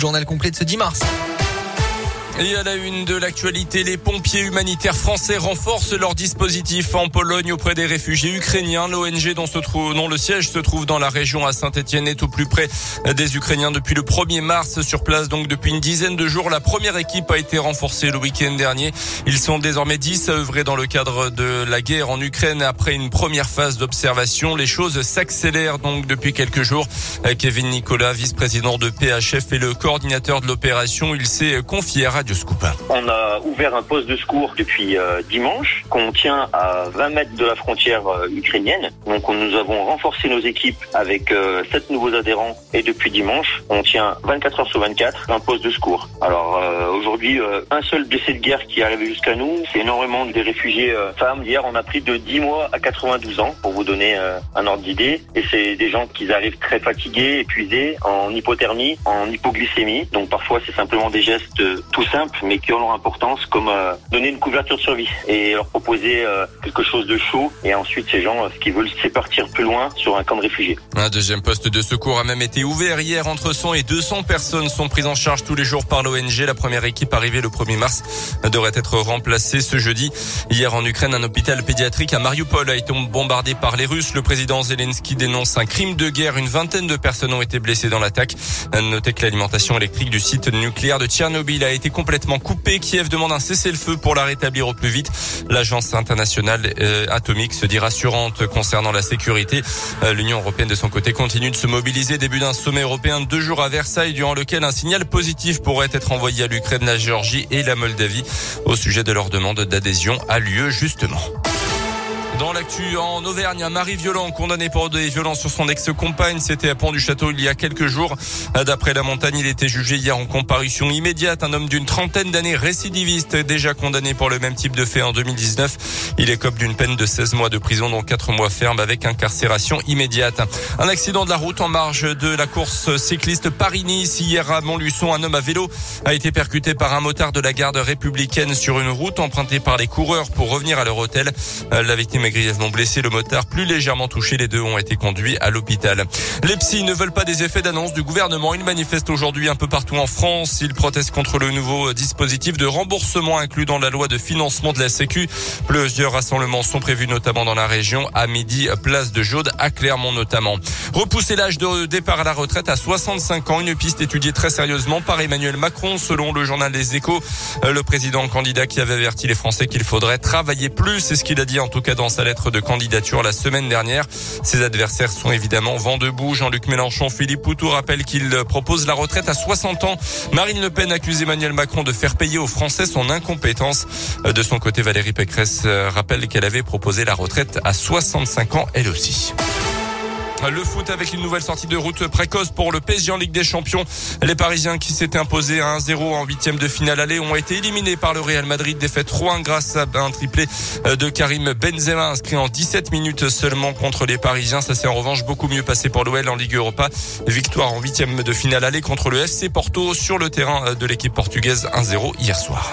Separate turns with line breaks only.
journal complet de ce 10 mars.
Et à la une de l'actualité, les pompiers humanitaires français renforcent leur dispositif en Pologne auprès des réfugiés ukrainiens. L'ONG dont, le siège se trouve dans la région à Saint-Etienne est au plus près des Ukrainiens depuis le 1er mars sur place. Donc depuis une dizaine de jours, la première équipe a été renforcée le week-end dernier. Ils sont désormais 10 à œuvrer dans le cadre de la guerre en Ukraine après une première phase d'observation. Les choses s'accélèrent donc depuis quelques jours. Kevin Nicolas, vice-président de PHF et le coordinateur de l'opération, il s'est confié à Radio Scoop.
On a ouvert un poste de secours depuis euh, dimanche qu'on tient à 20 mètres de la frontière euh, ukrainienne. Donc nous avons renforcé nos équipes avec euh, 7 nouveaux adhérents et depuis dimanche, on tient 24 heures sur 24 un poste de secours. Alors euh, aujourd'hui, un seul blessé de guerre qui est arrivé jusqu'à nous, c'est énormément des réfugiés femmes. Hier, on a pris de 10 mois à 92 ans pour vous donner un ordre d'idée. Et c'est des gens qui arrivent très fatigués, épuisés, en hypothermie, en hypoglycémie. Donc parfois, c'est simplement des gestes tout simples, mais qui ont leur importance, comme euh, donner une couverture de survie et leur proposer euh, quelque chose de chaud. Et ensuite, ces gens, euh, ce qu'ils veulent, c'est partir plus loin sur un camp de réfugiés.
Un deuxième poste de secours a même été ouvert hier. Entre 100 et 200 personnes sont prises en charge tous les jours par l'ONG. La première équipe arrivée le 1er mars devrait être remplacée ce jeudi. Hier en Ukraine, un hôpital pédiatrique à Mariupol a été bombardé par les Russes. Le président Zelensky dénonce un crime de guerre. Une vingtaine de personnes ont été blessées dans l'attaque. Notez que l'alimentation électrique du site nucléaire de Tchernobyl a été complètement coupée. Kiev demande un cessez-le-feu pour la rétablir au plus vite. L'agence internationale euh, atomique se dit rassurante concernant la sécurité. Euh, L'Union européenne de son côté continue de se mobiliser. Début d'un sommet européen de deux jours à Versailles durant lequel un signal positif pourrait être envoyé à l'Ukraine, la Géorgie et la Moldavie au sujet de leur demande d'adhésion à l'UE justement. Dans l'actu en Auvergne, un mari violent condamné pour des violences sur son ex-compagne. C'était à Pont du Château il y a quelques jours. D'après la montagne, il était jugé hier en comparution immédiate. Un homme d'une trentaine d'années récidiviste, déjà condamné pour le même type de fait en 2019. Il écope d'une peine de 16 mois de prison, dont 4 mois ferme avec incarcération immédiate. Un accident de la route en marge de la course cycliste Paris-Nice. Hier à Montluçon, un homme à vélo a été percuté par un motard de la garde républicaine sur une route empruntée par les coureurs pour revenir à leur hôtel. La victime est grièvement blessé, le motard plus légèrement touché. Les deux ont été conduits à l'hôpital. Les psys ne veulent pas des effets d'annonce du gouvernement. Ils manifestent aujourd'hui un peu partout en France. Ils protestent contre le nouveau dispositif de remboursement inclus dans la loi de financement de la Sécu. Plusieurs rassemblements sont prévus notamment dans la région à midi, place de Jaude, à Clermont notamment. Repousser l'âge de départ à la retraite à 65 ans, une piste étudiée très sérieusement par Emmanuel Macron selon le journal Les Échos. Le président candidat qui avait averti les Français qu'il faudrait travailler plus, c'est ce qu'il a dit en tout cas dans sa lettre de candidature la semaine dernière. Ses adversaires sont évidemment vent debout. Jean-Luc Mélenchon, Philippe Poutou rappelle qu'il propose la retraite à 60 ans. Marine Le Pen accuse Emmanuel Macron de faire payer aux Français son incompétence. De son côté, Valérie Pécresse rappelle qu'elle avait proposé la retraite à 65 ans elle aussi. Le foot avec une nouvelle sortie de route précoce pour le PSG en Ligue des Champions. Les Parisiens qui s'étaient imposés à 1-0 en huitième de finale aller ont été éliminés par le Real Madrid. Défaite 3 grâce à un triplé de Karim Benzema inscrit en 17 minutes seulement contre les Parisiens. Ça s'est en revanche beaucoup mieux passé pour l'OL en Ligue Europa. Victoire en huitième de finale aller contre le FC Porto sur le terrain de l'équipe portugaise 1-0 hier soir.